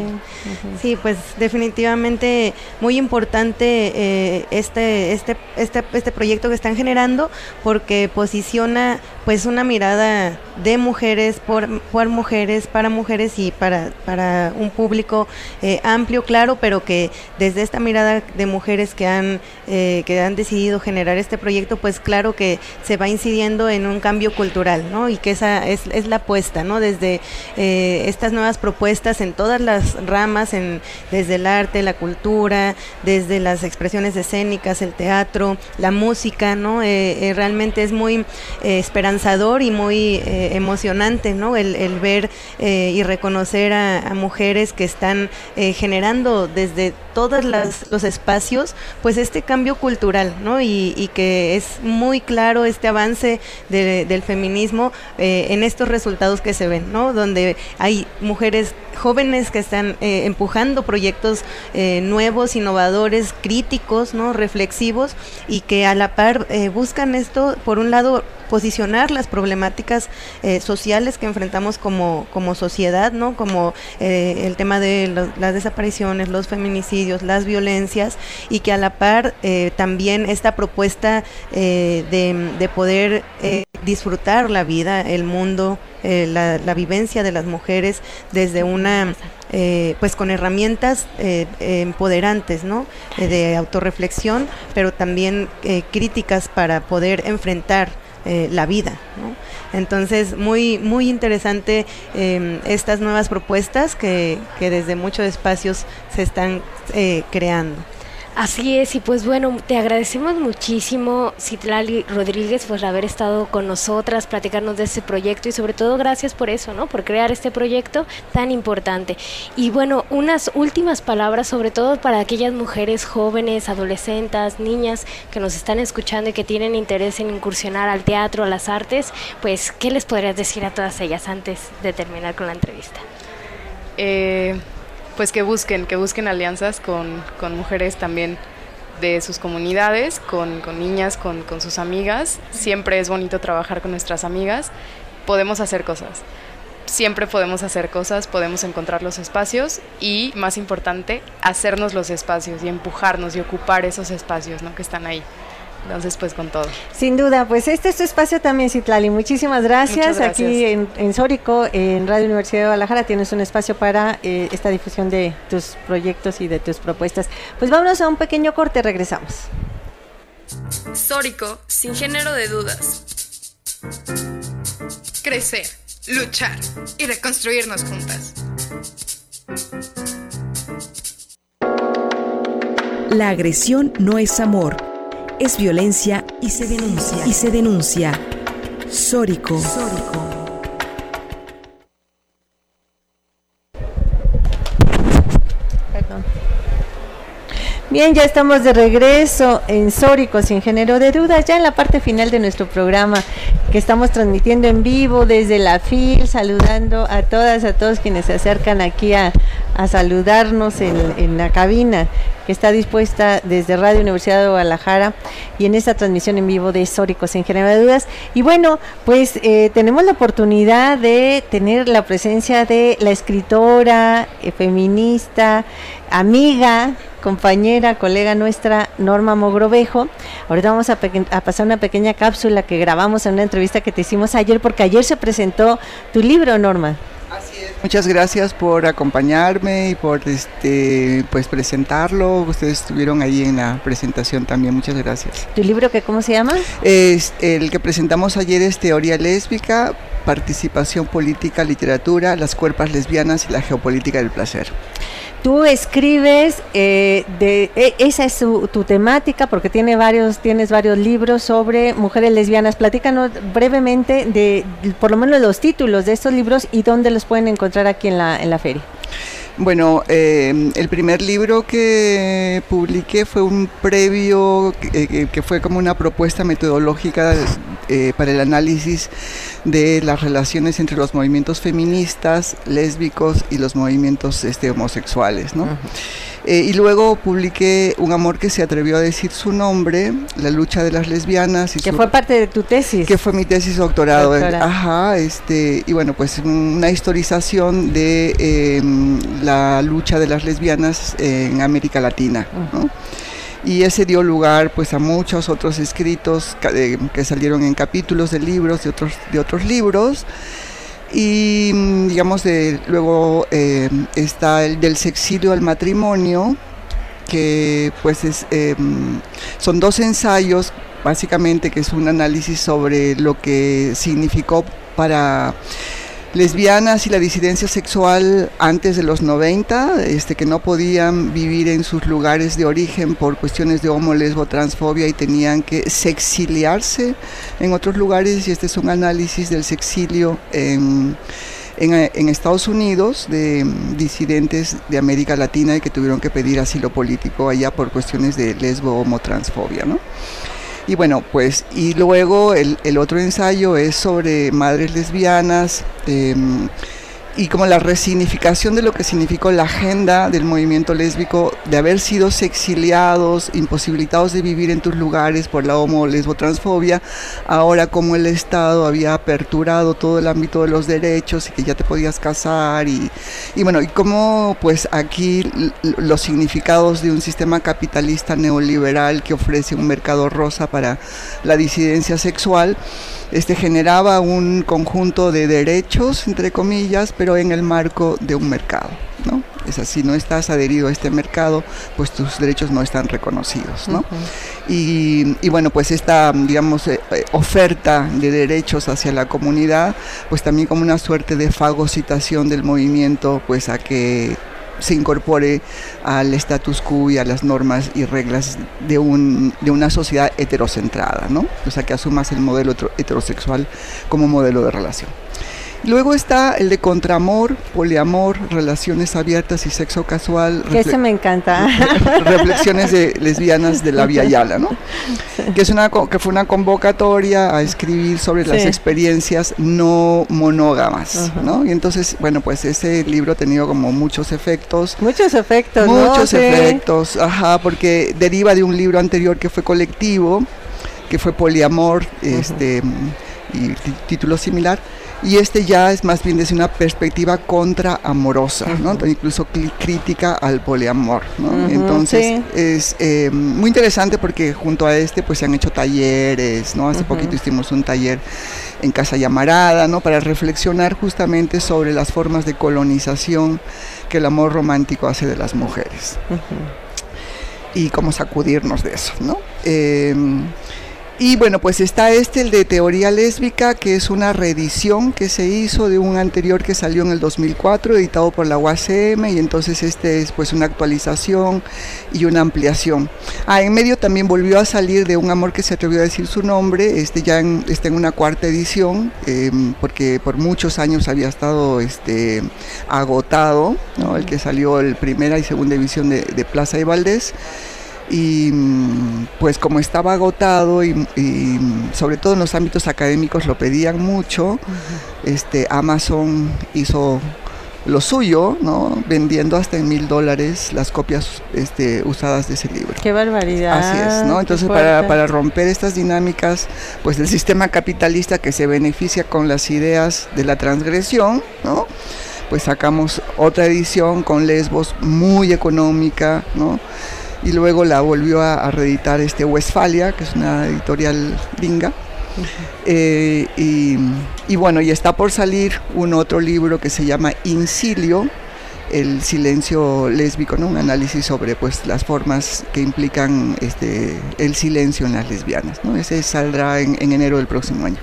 sí pues definitivamente muy importante eh, este, este, este, este proyecto que están generando porque posiciona pues una mirada de mujeres, por, por mujeres, para mujeres y para, para un público eh, amplio, claro, pero que desde esta mirada de mujeres que han, eh, que han decidido generar este proyecto, pues claro que se va incidiendo en un cambio cultural, ¿no? Y que esa es, es la apuesta, ¿no? Desde estas nuevas propuestas en todas las ramas, en, desde el arte, la cultura, desde las expresiones escénicas, el teatro, la música, ¿no? Eh, eh, realmente es muy eh, esperanzador y muy emocionante, ¿no? El, ver y reconocer a, mujeres que están generando desde todos los espacios, pues este cambio cultural, ¿no? Y, que es muy claro este avance del feminismo en estos resultados que se ven, ¿no? Donde hay mujeres jóvenes que están eh, empujando proyectos eh, nuevos, innovadores, críticos, ¿no? reflexivos y que a la par eh, buscan esto, por un lado, posicionar las problemáticas sociales que enfrentamos como, como sociedad, ¿no? como el tema de las desapariciones, los feminicidios, las violencias y que a la par también esta propuesta de, de, poder disfrutar la vida, el mundo, la, la, vivencia de las mujeres desde una eh, pues con herramientas eh, empoderantes, ¿no? Eh, de autorreflexión, pero también críticas para poder enfrentar la vida, Entonces, muy, muy interesante em, estas nuevas propuestas que, que, desde muchos espacios se están creando. Así es, y pues bueno, te agradecemos muchísimo, Citlali Rodríguez, por haber estado con nosotras, platicarnos de este proyecto y sobre todo gracias por eso, ¿no? Por crear este proyecto tan importante. Y bueno, unas últimas palabras, sobre todo para aquellas mujeres jóvenes, adolescentes, niñas que nos están escuchando y que tienen interés en incursionar al teatro, a las artes, pues, ¿qué les podrías decir a todas ellas antes de terminar con la entrevista? Eh pues que busquen, que busquen alianzas con, mujeres también de sus comunidades, con, niñas, con, sus amigas. Siempre es bonito trabajar con nuestras amigas. Podemos hacer cosas. siempre podemos hacer cosas, podemos encontrar los espacios y, más importante, hacernos los espacios y empujarnos y ocupar esos espacios ¿no? que están ahí. Entonces, pues con todo. Sin duda, pues este es tu espacio también, Citlali. Muchísimas gracias. Aquí en, en, Sórico, en Radio Universidad de Guadalajara, tienes un espacio para eh, esta difusión de tus proyectos y de tus propuestas. Pues vámonos a un pequeño corte, regresamos. Sórico, sin género de dudas. Crecer, luchar y reconstruirnos juntas. La agresión no es amor es violencia y se denuncia. Y se denuncia. Sórico. Sórico. Bien, ya estamos de regreso en Sórico, sin género de dudas, ya en la parte final de nuestro programa que estamos transmitiendo en vivo desde la FIL, saludando a todas, a todos quienes se acercan aquí a, saludarnos en, en, la cabina que está dispuesta desde Radio Universidad de Guadalajara y en esta transmisión en vivo de Sórico, sin género de dudas. Y bueno, pues eh, tenemos la oportunidad de tener la presencia de la escritora, eh, feminista, amiga, compañera, colega nuestra, Norma Mogrovejo. Ahorita vamos a, a, pasar una pequeña cápsula que grabamos en una entrevista que te hicimos ayer, porque ayer se presentó tu libro, Norma. Muchas gracias por acompañarme y por este pues presentarlo. Ustedes estuvieron ahí en la presentación también. Muchas gracias. ¿Tu libro que cómo se llama? Es el que presentamos ayer es Teoría lésbica, participación política, literatura, las cuerpas lesbianas y la geopolítica del placer. Tú escribes, eh, de, e, esa es tu temática, porque tiene varios, tienes varios libros sobre mujeres lesbianas. Platícanos brevemente de, por lo menos, los títulos de estos libros y dónde los pueden encontrar aquí en la feria. Bueno, eh, el primer libro que publiqué fue un previo que, eh, fue como una propuesta metodológica eh, para el análisis de las relaciones entre los movimientos feministas, lésbicos y los movimientos este, homosexuales. ¿no? Eh, y luego publiqué Un amor que se atrevió a decir su nombre, La lucha de las lesbianas. Y que fue parte de tu tesis. Que fue mi tesis doctorado. Ajá, este, y bueno, pues una historización de em, la lucha de las lesbianas en América Latina. y ese dio lugar pues a muchos otros escritos que, que salieron en capítulos de libros de otros de otros libros y mm, digamos, de, luego eh, está el del sexilio al matrimonio, que pues es, em, son dos ensayos, básicamente, que es un análisis sobre lo que significó para lesbianas y la disidencia sexual antes de los 90, este, que no podían vivir en sus lugares de origen por cuestiones de homo, lesbo, transfobia y tenían que sexiliarse en otros lugares y este es un análisis del sexilio en, en, Estados Unidos de disidentes de América Latina y que tuvieron que pedir asilo político allá por cuestiones de lesbo, homo, transfobia, ¿no? Y bueno, pues, y luego el, el otro ensayo es sobre madres lesbianas. Eh, y como la resignificación de lo que significó la agenda del movimiento lésbico de haber sido exiliados, imposibilitados de vivir en tus lugares por la homo lesbo transfobia, ahora como el Estado había aperturado todo el ámbito de los derechos y que ya te podías casar y, y bueno, y cómo pues aquí los significados de un sistema capitalista neoliberal que ofrece un mercado rosa para la disidencia sexual, este, generaba un conjunto de derechos, entre comillas, pero en el marco de un mercado. ¿no? Es así, no estás adherido a este mercado, pues tus derechos no están reconocidos. ¿no? y, y, bueno, pues esta, digamos, eh, eh, oferta de derechos hacia la comunidad, pues también como una suerte de fagocitación del movimiento, pues a que se incorpore al status quo y a las normas y reglas de, un, de una sociedad heterocentrada, ¿no? O sea, que asumas el modelo heterosexual como modelo de relación. Luego está el de contramor, poliamor, relaciones abiertas y sexo casual. Que ese me encanta. <laughs> Reflexiones de lesbianas de la Vía Yala, ¿no? Que, es una, que fue una convocatoria a escribir sobre las experiencias no monógamas, ¿no? Y entonces, bueno, pues ese libro ha tenido como muchos efectos. Muchos efectos, Muchos efectos, ajá, porque deriva de un libro anterior que fue colectivo, que fue poliamor, este, y título similar y este ya es más bien desde una perspectiva contraamorosa, ¿no? incluso crítica al poliamor. ¿no? Entonces es eh, muy interesante porque junto a este pues se han hecho talleres, ¿no? hace poquito hicimos un taller en Casa Llamarada, ¿no? para reflexionar justamente sobre las formas de colonización que el amor romántico hace de las mujeres. Y cómo sacudirnos de eso. ¿no? Em, y bueno, pues está este, el de Teoría Lésbica, que es una reedición que se hizo de un anterior que salió en el 2004, editado por la UACM, y entonces este es pues una actualización y una ampliación. Ah, en medio también volvió a salir de Un Amor que se atrevió a decir su nombre, este ya está en una cuarta edición, em, porque por muchos años había estado este, agotado, ¿no? el que salió el primera y segunda edición de, de Plaza de Valdés y pues como estaba agotado y, sobre todo en los ámbitos académicos lo pedían mucho, este, Amazon hizo lo suyo, ¿no? vendiendo hasta en mil dólares las copias este, usadas de ese libro. Qué barbaridad. Así es, ¿no? Entonces para, para, romper estas dinámicas, pues del sistema capitalista que se beneficia con las ideas de la transgresión, ¿no? Pues sacamos otra edición con Lesbos muy económica, ¿no? Y luego la volvió a, reeditar este Westfalia, que es una editorial gringa. Eh, y, bueno, y está por salir un otro libro que se llama Incilio, el silencio lésbico, ¿no? un análisis sobre pues, las formas que implican este, el silencio en las lesbianas. ¿no? Ese saldrá en enero del próximo año.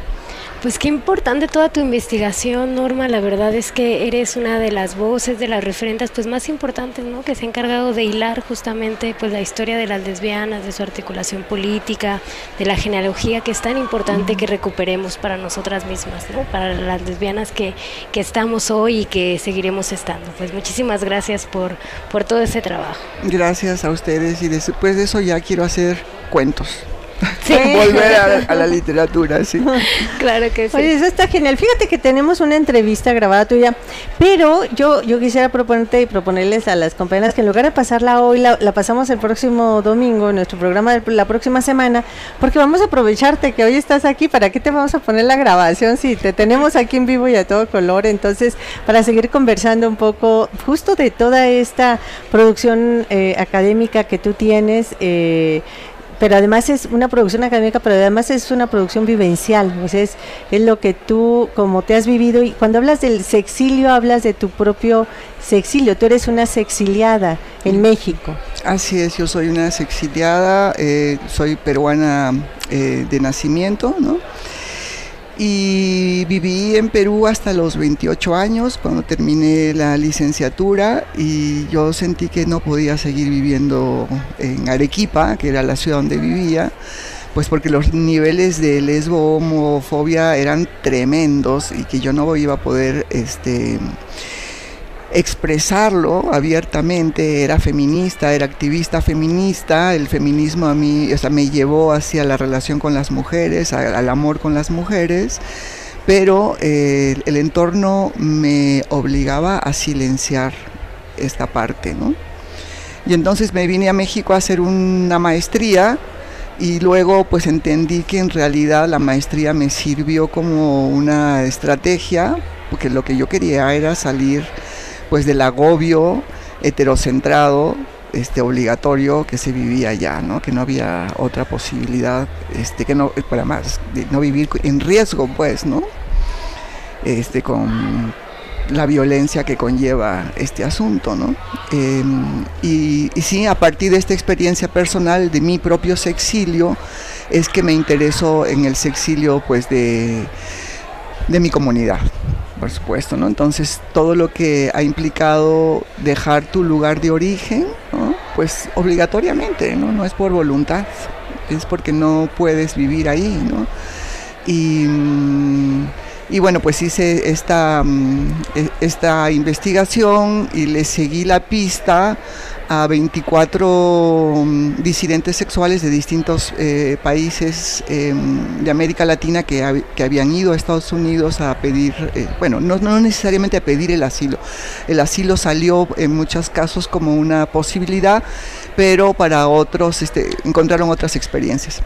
Pues qué importante toda tu investigación, Norma. La verdad es que eres una de las voces, de las referentes pues más importantes, ¿no? Que se ha encargado de hilar justamente pues la historia de las lesbianas, de su articulación política, de la genealogía que es tan importante que recuperemos para nosotras mismas, ¿no? Para las lesbianas que, que estamos hoy y que seguiremos estando. Pues muchísimas gracias por, por todo ese trabajo. Gracias a ustedes y después de eso ya quiero hacer cuentos. <laughs> Volver a, la literatura, sí. <laughs> Claro que sí. Oye, eso está genial. Fíjate que tenemos una entrevista grabada tuya, pero yo, yo quisiera proponerte y proponerles a las compañeras que en lugar de pasarla hoy, la, pasamos el próximo domingo, en nuestro programa de la próxima semana, porque vamos a aprovecharte que hoy estás aquí. ¿Para qué te vamos a poner la grabación si te tenemos aquí en vivo y a todo color? Entonces, para seguir conversando un poco justo de toda esta producción eh, académica que tú tienes, eh, pero además es una producción académica, pero además es una producción vivencial, es, es lo que tú, como te has vivido, y cuando hablas del sexilio, hablas de tu propio sexilio, tú eres una sexiliada en México. Así es, yo soy una sexiliada, eh, soy peruana eh, de nacimiento, ¿no? Y viví en Perú hasta los 28 años cuando terminé la licenciatura y yo sentí que no podía seguir viviendo en Arequipa, que era la ciudad donde vivía, pues porque los niveles de lesbo homofobia eran tremendos y que yo no iba a poder este expresarlo abiertamente, era feminista, era activista feminista, el feminismo a mí o sea, me llevó hacia la relación con las mujeres, al amor con las mujeres, pero eh, el entorno me obligaba a silenciar esta parte, ¿no? Y entonces me vine a México a hacer una maestría y luego pues entendí que en realidad la maestría me sirvió como una estrategia, porque lo que yo quería era salir pues del agobio heterocentrado este obligatorio que se vivía allá, ¿no? que no había otra posibilidad, este, que no, para más, de no vivir en riesgo, pues, ¿no? Este, con la violencia que conlleva este asunto, ¿no? Em, y, y, sí, a partir de esta experiencia personal de mi propio sexilio, es que me interesó en el sexilio, pues, de, de mi comunidad, por supuesto, ¿no? Entonces, todo lo que ha implicado dejar tu lugar de origen, Pues obligatoriamente, ¿no? No es por voluntad, es porque no puedes vivir ahí, ¿no? Y, y bueno, pues hice esta, mm, e, esta investigación y le seguí la pista a 24 mm, disidentes sexuales de distintos eh, países em, de América Latina que, habían ido a Estados Unidos a pedir, eh, bueno, no, no, necesariamente a pedir el asilo. El asilo salió en muchos casos como una posibilidad, pero para otros este, encontraron otras experiencias.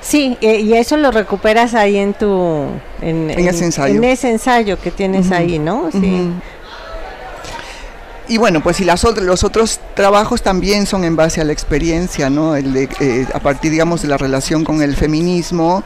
Sí, eh, y eso lo recuperas ahí en tu... En, ese ensayo. En ese ensayo que tienes ahí, ¿no? Sí. Y bueno, pues y las los otros trabajos también son en base a la experiencia, ¿no? El de, eh, a partir, digamos, de la relación con el feminismo,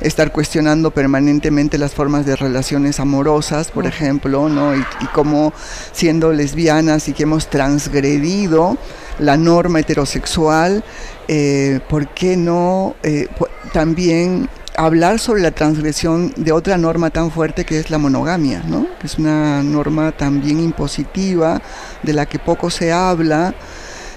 estar cuestionando permanentemente las formas de relaciones amorosas, por ejemplo, ¿no? Y, y cómo siendo lesbianas y que hemos transgredido la norma heterosexual, eh, ¿por qué no eh, también hablar sobre la transgresión de otra norma tan fuerte que es la monogamia, ¿no? que es una norma también impositiva, de la que poco se habla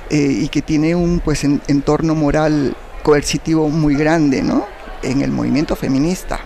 eh, y que tiene un pues, entorno moral coercitivo muy grande ¿no? en el movimiento feminista.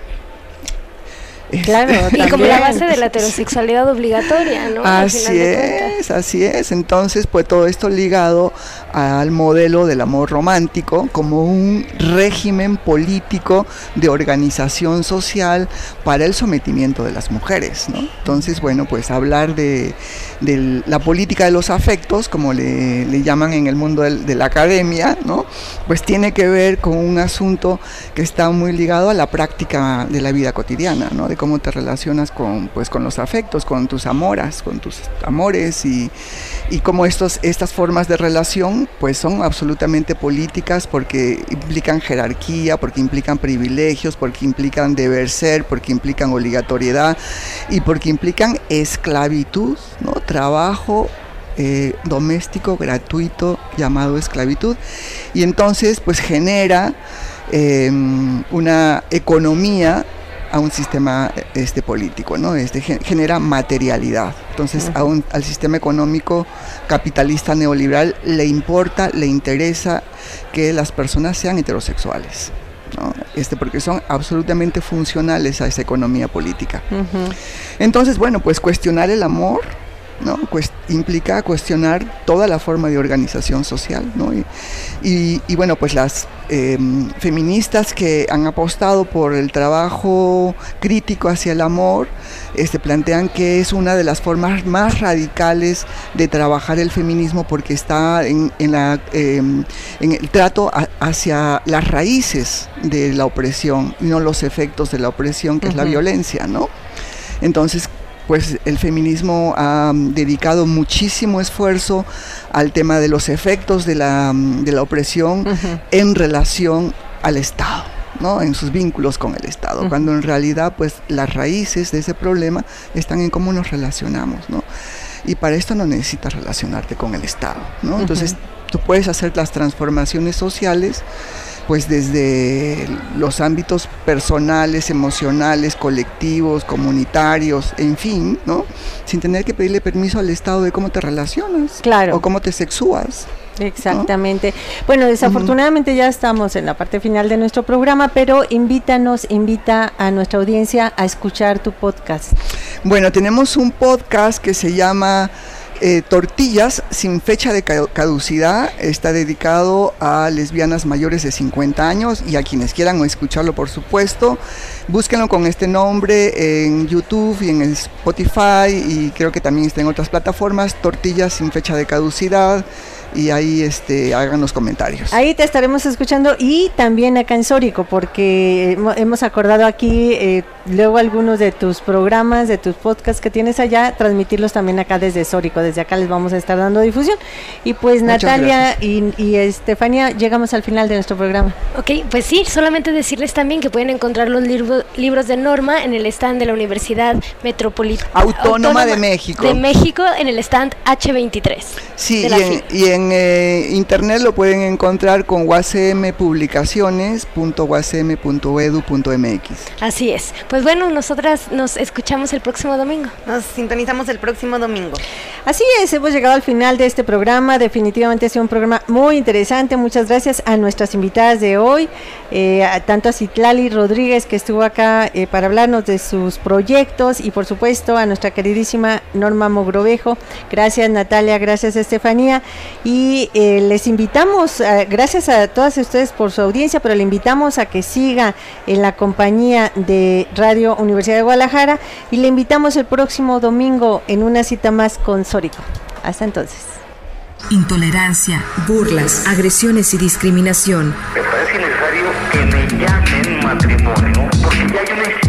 Claro, <laughs> y como la base de la heterosexualidad obligatoria, ¿no? Así es, así es. Entonces, pues todo esto ligado al modelo del amor romántico como un régimen político de organización social para el sometimiento de las mujeres, ¿no? Entonces, bueno, pues hablar de, la política de los afectos, como le, llaman en el mundo de la academia, ¿no? Pues tiene que ver con un asunto que está muy ligado a la práctica de la vida cotidiana, ¿no? cómo te relacionas con, pues, con los afectos, con tus amoras, con tus amores y, y cómo estos, estas formas de relación pues son absolutamente políticas porque implican jerarquía, porque implican privilegios, porque implican deber ser, porque implican obligatoriedad y porque implican esclavitud, ¿no? trabajo eh, doméstico gratuito llamado esclavitud y entonces pues genera em, una economía a un sistema este, político, ¿no? Este, genera materialidad. Entonces, a un, al sistema económico capitalista neoliberal le importa, le interesa que las personas sean heterosexuales. ¿no? Este, porque son absolutamente funcionales a esa economía política. Entonces, bueno, pues cuestionar el amor, ¿no? Implica cuestionar toda la forma de organización social, ¿no? Y, y, bueno, pues las em, feministas que han apostado por el trabajo crítico hacia el amor, este, plantean que es una de las formas más radicales de trabajar el feminismo porque está en, en, la, em, en el trato hacia las raíces de la opresión y no los efectos de la opresión, que es la violencia, ¿no? Entonces, pues el feminismo ha mm, dedicado muchísimo esfuerzo al tema de los efectos de la, mm, opresión en relación al Estado. ¿no? en sus vínculos con el Estado, cuando en realidad pues las raíces de ese problema están en cómo nos relacionamos, ¿no? Y para esto no necesitas relacionarte con el Estado, ¿no? Entonces tú puedes hacer las transformaciones sociales pues desde los ámbitos personales, emocionales, colectivos, comunitarios, en fin, ¿no? Sin tener que pedirle permiso al Estado de cómo te relacionas. Claro. O cómo te sexúas. Exactamente. Bueno, desafortunadamente ya estamos en la parte final de nuestro programa, pero invítanos, invita a nuestra audiencia a escuchar tu podcast. Bueno, tenemos un podcast que se llama eh, tortillas sin fecha de caducidad está dedicado a lesbianas mayores de 50 años y a quienes quieran escucharlo por supuesto. Búsquenlo con este nombre en YouTube y en Spotify y creo que también está en otras plataformas. Tortillas sin fecha de caducidad y ahí este, hagan los comentarios. Ahí te estaremos escuchando y también acá en Sórico, porque hemos acordado aquí eh, luego algunos de tus programas, de tus podcasts que tienes allá, transmitirlos también acá desde Sórico, desde acá les vamos a estar dando difusión. Y pues Natalia y, y, Estefania, llegamos al final de nuestro programa. Ok, pues sí, solamente decirles también que pueden encontrar los libros de Norma en el stand de la Universidad Metropolitana Autónoma, de México. De México en el stand H23. Sí, y en en eh, internet lo pueden encontrar con guacmpublicaciones.guacm.edu.mx. Así es. Pues bueno, nosotras nos escuchamos el próximo domingo. Nos sintonizamos el próximo domingo. Así es, hemos llegado al final de este programa. Definitivamente ha sido un programa muy interesante. Muchas gracias a nuestras invitadas de hoy, eh, tanto a Citlali Rodríguez que estuvo acá eh, para hablarnos de sus proyectos y por supuesto a nuestra queridísima Norma Mogrovejo. Gracias Natalia, gracias Estefanía y eh, les invitamos, eh, gracias a todas ustedes por su audiencia, pero le invitamos a que siga en la compañía de Radio Universidad de Guadalajara y le invitamos el próximo domingo en una cita más con Sórico. Hasta entonces. Intolerancia, burlas, agresiones y discriminación. Me parece necesario que me llamen matrimonio, porque ya hay una